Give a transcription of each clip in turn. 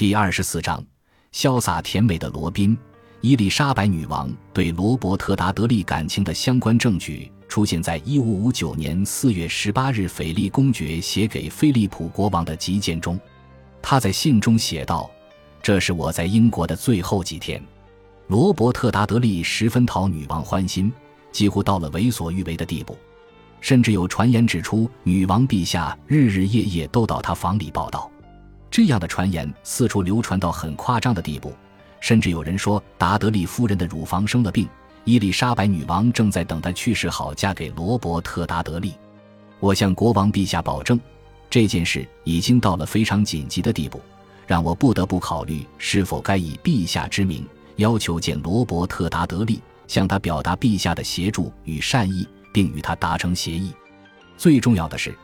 第二十四章，潇洒甜美的罗宾。伊丽莎白女王对罗伯特·达德利感情的相关证据出现在1559年4月18日斐利公爵写给菲利普国王的急件中。他在信中写道：“这是我在英国的最后几天。”罗伯特·达德利十分讨女王欢心，几乎到了为所欲为的地步，甚至有传言指出，女王陛下日日夜夜都到他房里报道。这样的传言四处流传到很夸张的地步。甚至有人说，达德利夫人的乳房生了病，伊丽莎白女王正在等她去世好嫁给罗伯特·达德利。我向国王陛下保证，这件事已经到了非常紧急的地步，让我不得不考虑是否该以陛下之名要求见罗伯特·达德利，向他表达陛下的协助与善意，并与他达成协议。最重要的是，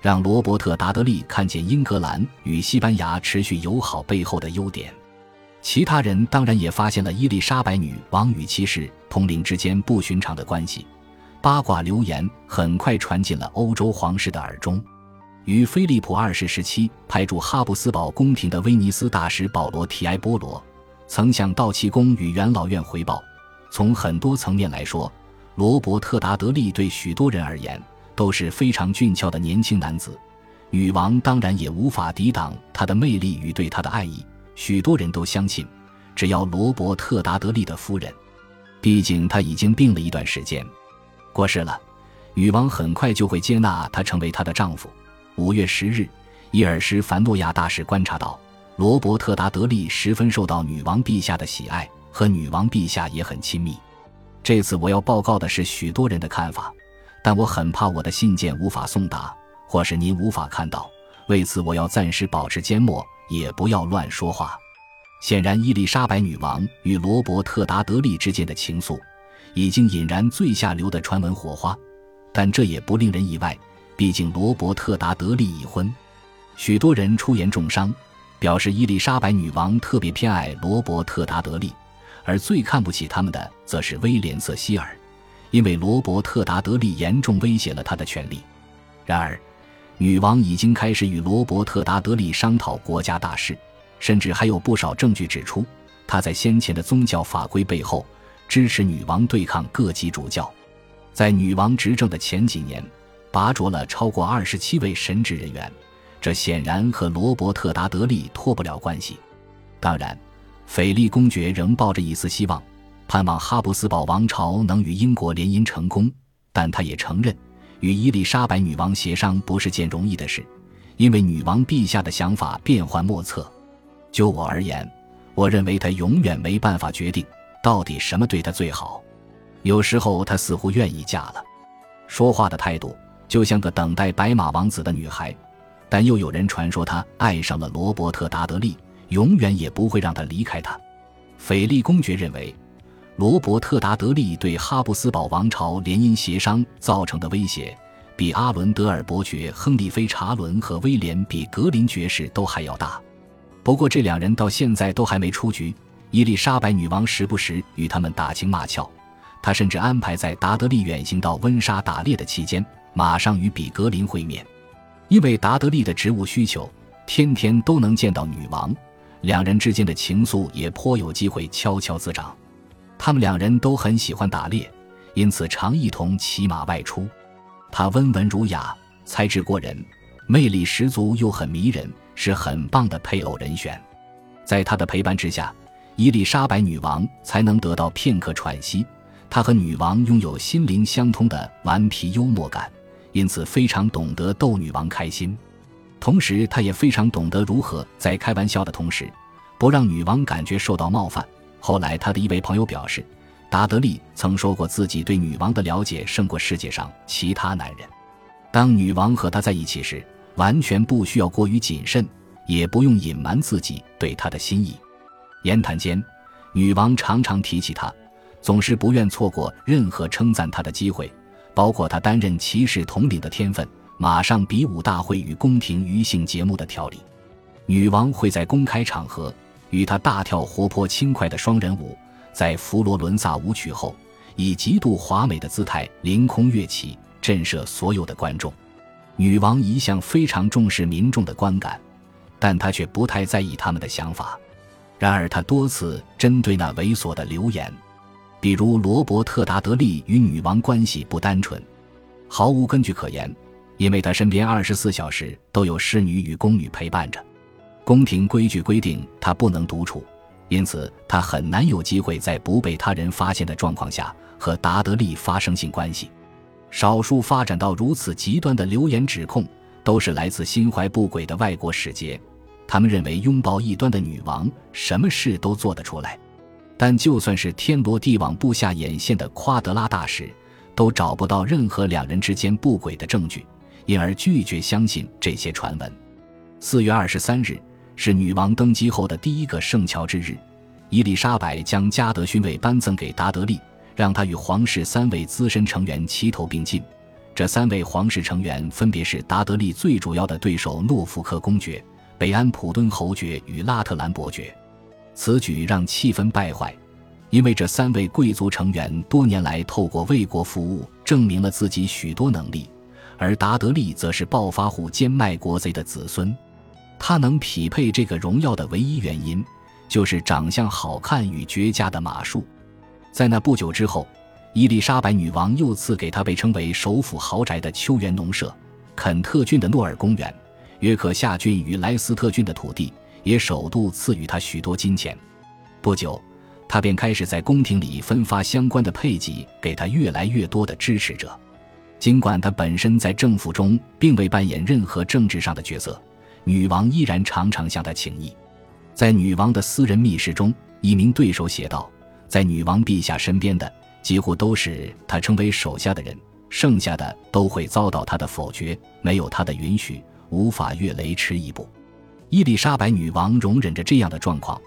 让罗伯特·达德利看见英格兰与西班牙持续友好背后的优点。其他人当然也发现了伊丽莎白女王与骑士统领之间不寻常的关系，八卦流言很快传进了欧洲皇室的耳中。与菲利普二世时期派驻哈布斯堡宫廷的威尼斯大使保罗·提埃波罗，曾向道奇宫与元老院回报。从很多层面来说，罗伯特·达德利对许多人而言都是非常俊俏的年轻男子，女王当然也无法抵挡他的魅力与对他的爱意。许多人都相信，只要罗伯特·达德利的夫人，毕竟他已经病了一段时间，过世了，女王很快就会接纳他成为她的丈夫。五月十日，伊尔什凡诺亚大使观察到，罗伯特·达德利十分受到女王陛下的喜爱，和女王陛下也很亲密。这次我要报告的是许多人的看法，但我很怕我的信件无法送达，或是您无法看到，为此我要暂时保持缄默。也不要乱说话。显然，伊丽莎白女王与罗伯特·达德利之间的情愫已经引燃最下流的传闻火花，但这也不令人意外，毕竟罗伯特·达德利已婚。许多人出言重伤，表示伊丽莎白女王特别偏爱罗伯特·达德利，而最看不起他们的则是威廉·瑟希尔，因为罗伯特·达德利严重威胁了他的权利。然而，女王已经开始与罗伯特·达德利商讨国家大事，甚至还有不少证据指出，他在先前的宗教法规背后支持女王对抗各级主教。在女王执政的前几年，拔擢了超过二十七位神职人员，这显然和罗伯特·达德利脱不了关系。当然，斐利公爵仍抱着一丝希望，盼望哈布斯堡王朝能与英国联姻成功，但他也承认。与伊丽莎白女王协商不是件容易的事，因为女王陛下的想法变幻莫测。就我而言，我认为她永远没办法决定到底什么对她最好。有时候她似乎愿意嫁了，说话的态度就像个等待白马王子的女孩。但又有人传说她爱上了罗伯特·达德利，永远也不会让他离开她。斐利公爵认为。罗伯特·达德利对哈布斯堡王朝联姻协商造成的威胁，比阿伦德尔伯爵亨利·菲查伦和威廉·比格林爵士都还要大。不过，这两人到现在都还没出局。伊丽莎白女王时不时与他们打情骂俏，她甚至安排在达德利远行到温莎打猎的期间，马上与比格林会面。因为达德利的职务需求，天天都能见到女王，两人之间的情愫也颇有机会悄悄滋长。他们两人都很喜欢打猎，因此常一同骑马外出。他温文儒雅，才智过人，魅力十足又很迷人，是很棒的配偶人选。在他的陪伴之下，伊丽莎白女王才能得到片刻喘息。他和女王拥有心灵相通的顽皮幽默感，因此非常懂得逗女王开心。同时，他也非常懂得如何在开玩笑的同时，不让女王感觉受到冒犯。后来，他的一位朋友表示，达德利曾说过自己对女王的了解胜过世界上其他男人。当女王和他在一起时，完全不需要过于谨慎，也不用隐瞒自己对他的心意。言谈间，女王常常提起他，总是不愿错过任何称赞他的机会，包括他担任骑士统领的天分、马上比武大会与宫廷娱性节目的调理。女王会在公开场合。与他大跳活泼轻快的双人舞，在佛罗伦萨舞曲后，以极度华美的姿态凌空跃起，震慑所有的观众。女王一向非常重视民众的观感，但他却不太在意他们的想法。然而，他多次针对那猥琐的流言，比如罗伯特·达德利与女王关系不单纯，毫无根据可言，因为他身边二十四小时都有侍女与宫女陪伴着。宫廷规矩规定他不能独处，因此他很难有机会在不被他人发现的状况下和达德利发生性关系。少数发展到如此极端的流言指控，都是来自心怀不轨的外国使节。他们认为拥抱异端的女王什么事都做得出来，但就算是天罗地网布下眼线的夸德拉大使，都找不到任何两人之间不轨的证据，因而拒绝相信这些传闻。四月二十三日是女王登基后的第一个圣乔治日，伊丽莎白将加德勋位颁赠给达德利，让他与皇室三位资深成员齐头并进。这三位皇室成员分别是达德利最主要的对手诺福克公爵。北安普敦侯爵与拉特兰伯爵，此举让气氛败坏，因为这三位贵族成员多年来透过为国服务，证明了自己许多能力，而达德利则是暴发户兼卖国贼的子孙。他能匹配这个荣耀的唯一原因，就是长相好看与绝佳的马术。在那不久之后，伊丽莎白女王又赐给他被称为首府豪宅的秋园农舍——肯特郡的诺尔公园。约克夏郡与莱斯特郡的土地也首度赐予他许多金钱。不久，他便开始在宫廷里分发相关的配给给他越来越多的支持者。尽管他本身在政府中并未扮演任何政治上的角色，女王依然常常向他请益。在女王的私人密室中，一名对手写道：“在女王陛下身边的几乎都是他称为手下的人，剩下的都会遭到他的否决，没有他的允许。”无法越雷池一步。伊丽莎白女王容忍着这样的状况，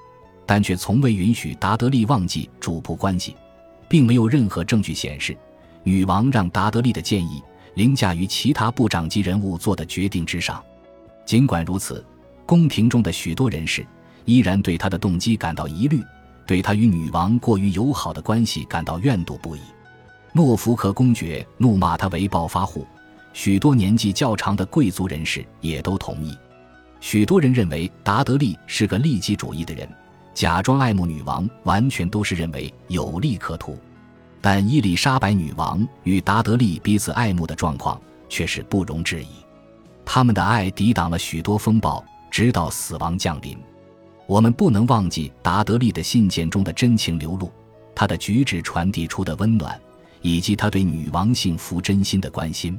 但却从未允许达德利忘记主仆关系，并没有任何证据显示女王让达德利的建议凌驾于其他部长级人物做的决定之上。尽管如此，宫廷中的许多人士依然对他的动机感到疑虑，对他与女王过于友好的关系感到怨毒不已。诺福克公爵怒骂他为暴发户。许多年纪较长的贵族人士也都同意。许多人认为达德利是个利己主义的人，假装爱慕女王，完全都是认为有利可图。但伊丽莎白女王与达德利彼此爱慕的状况却是不容置疑。他们的爱抵挡了许多风暴，直到死亡降临。我们不能忘记达德利的信件中的真情流露，他的举止传递出的温暖，以及他对女王幸福真心的关心。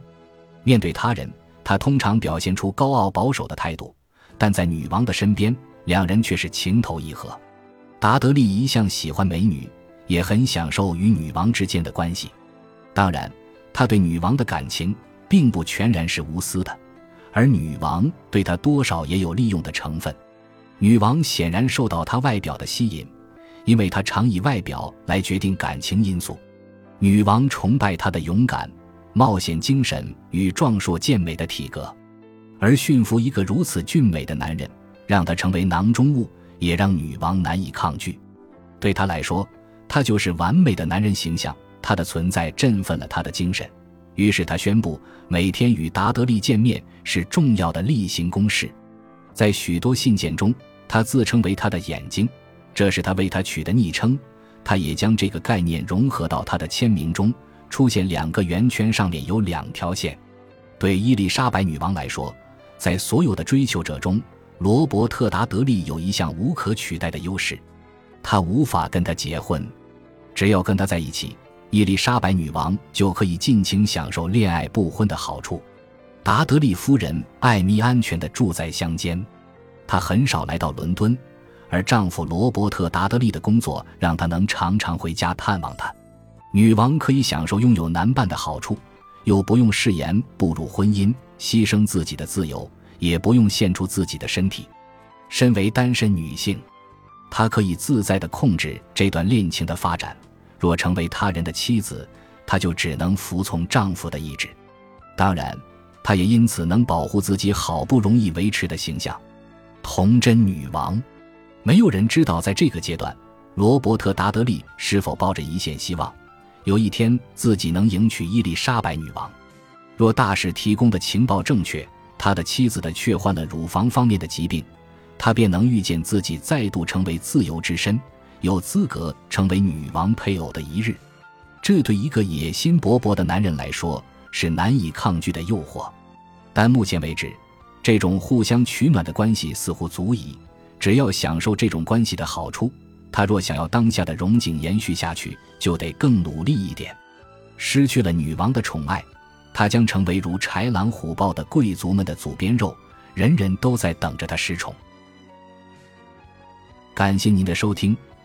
面对他人，他通常表现出高傲保守的态度，但在女王的身边，两人却是情投意合。达德利一向喜欢美女，也很享受与女王之间的关系。当然，他对女王的感情并不全然是无私的，而女王对他多少也有利用的成分。女王显然受到他外表的吸引，因为他常以外表来决定感情因素。女王崇拜他的勇敢。冒险精神与壮硕健美的体格，而驯服一个如此俊美的男人，让他成为囊中物，也让女王难以抗拒。对他来说，他就是完美的男人形象。他的存在振奋了他的精神，于是他宣布每天与达德利见面是重要的例行公事。在许多信件中，他自称为他的眼睛，这是他为他取的昵称。他也将这个概念融合到他的签名中。出现两个圆圈，上面有两条线。对伊丽莎白女王来说，在所有的追求者中，罗伯特·达德利有一项无可取代的优势：他无法跟他结婚。只要跟他在一起，伊丽莎白女王就可以尽情享受恋爱不婚的好处。达德利夫人艾米安全地住在乡间，她很少来到伦敦，而丈夫罗伯特·达德利的工作让她能常常回家探望他。女王可以享受拥有男伴的好处，又不用誓言步入婚姻，牺牲自己的自由，也不用献出自己的身体。身为单身女性，她可以自在地控制这段恋情的发展。若成为他人的妻子，她就只能服从丈夫的意志。当然，她也因此能保护自己好不容易维持的形象——童真女王。没有人知道，在这个阶段，罗伯特·达德利是否抱着一线希望。有一天，自己能迎娶伊丽莎白女王。若大使提供的情报正确，他的妻子的确患了乳房方面的疾病，他便能预见自己再度成为自由之身，有资格成为女王配偶的一日。这对一个野心勃勃的男人来说是难以抗拒的诱惑。但目前为止，这种互相取暖的关系似乎足矣。只要享受这种关系的好处，他若想要当下的荣景延续下去，就得更努力一点。失去了女王的宠爱，他将成为如豺狼虎豹的贵族们的祖边肉，人人都在等着他失宠。感谢您的收听，